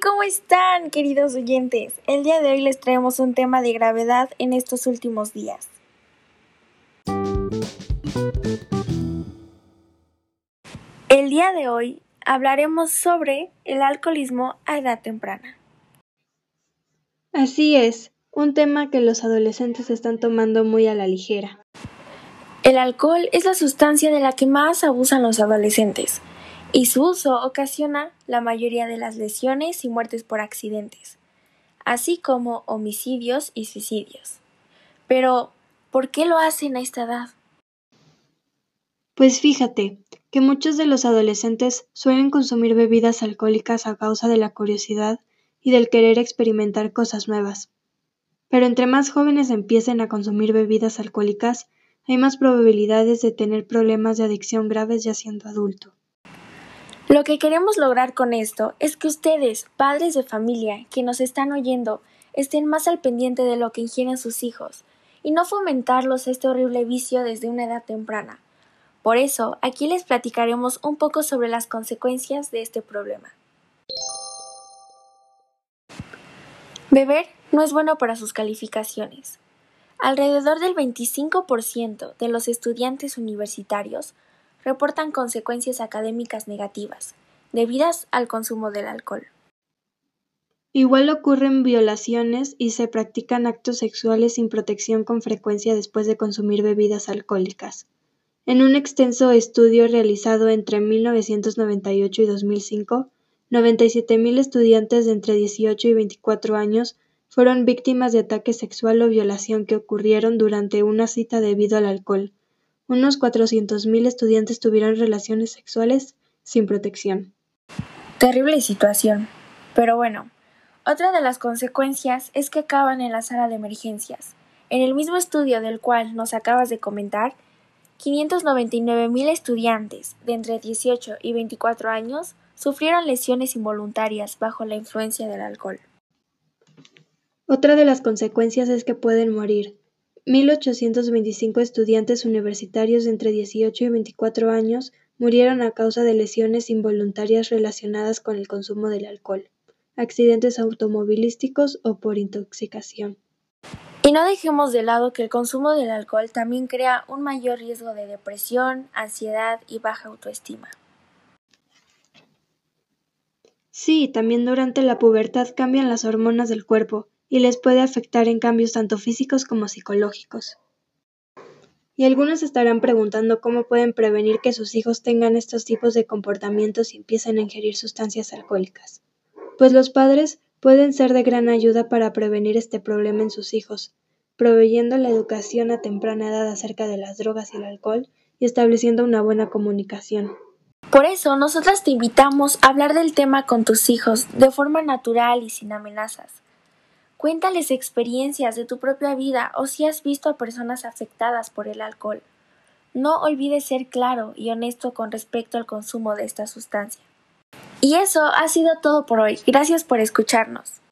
¿cómo están, queridos oyentes? El día de hoy les traemos un tema de gravedad en estos últimos días. El día de hoy hablaremos sobre el alcoholismo a edad temprana. Así es, un tema que los adolescentes están tomando muy a la ligera. El alcohol es la sustancia de la que más abusan los adolescentes y su uso ocasiona la mayoría de las lesiones y muertes por accidentes, así como homicidios y suicidios. Pero, ¿por qué lo hacen a esta edad? Pues fíjate que muchos de los adolescentes suelen consumir bebidas alcohólicas a causa de la curiosidad y del querer experimentar cosas nuevas. Pero entre más jóvenes empiecen a consumir bebidas alcohólicas, hay más probabilidades de tener problemas de adicción graves ya siendo adulto. Lo que queremos lograr con esto es que ustedes, padres de familia, que nos están oyendo, estén más al pendiente de lo que ingieren sus hijos y no fomentarlos este horrible vicio desde una edad temprana. Por eso, aquí les platicaremos un poco sobre las consecuencias de este problema. Beber no es bueno para sus calificaciones. Alrededor del 25% de los estudiantes universitarios reportan consecuencias académicas negativas, debidas al consumo del alcohol. Igual ocurren violaciones y se practican actos sexuales sin protección con frecuencia después de consumir bebidas alcohólicas. En un extenso estudio realizado entre 1998 y 2005, 97.000 estudiantes de entre 18 y 24 años fueron víctimas de ataque sexual o violación que ocurrieron durante una cita debido al alcohol, unos 400.000 estudiantes tuvieron relaciones sexuales sin protección. Terrible situación. Pero bueno, otra de las consecuencias es que acaban en la sala de emergencias. En el mismo estudio del cual nos acabas de comentar, 599.000 estudiantes de entre 18 y 24 años sufrieron lesiones involuntarias bajo la influencia del alcohol. Otra de las consecuencias es que pueden morir, 1.825 estudiantes universitarios de entre 18 y 24 años murieron a causa de lesiones involuntarias relacionadas con el consumo del alcohol, accidentes automovilísticos o por intoxicación. Y no dejemos de lado que el consumo del alcohol también crea un mayor riesgo de depresión, ansiedad y baja autoestima. Sí, también durante la pubertad cambian las hormonas del cuerpo, y les puede afectar en cambios tanto físicos como psicológicos. Y algunos estarán preguntando cómo pueden prevenir que sus hijos tengan estos tipos de comportamientos y empiecen a ingerir sustancias alcohólicas. Pues los padres pueden ser de gran ayuda para prevenir este problema en sus hijos, proveyendo la educación a temprana edad acerca de las drogas y el alcohol y estableciendo una buena comunicación. Por eso, nosotras te invitamos a hablar del tema con tus hijos de forma natural y sin amenazas. Cuéntales experiencias de tu propia vida o si has visto a personas afectadas por el alcohol. No olvides ser claro y honesto con respecto al consumo de esta sustancia. Y eso ha sido todo por hoy. Gracias por escucharnos.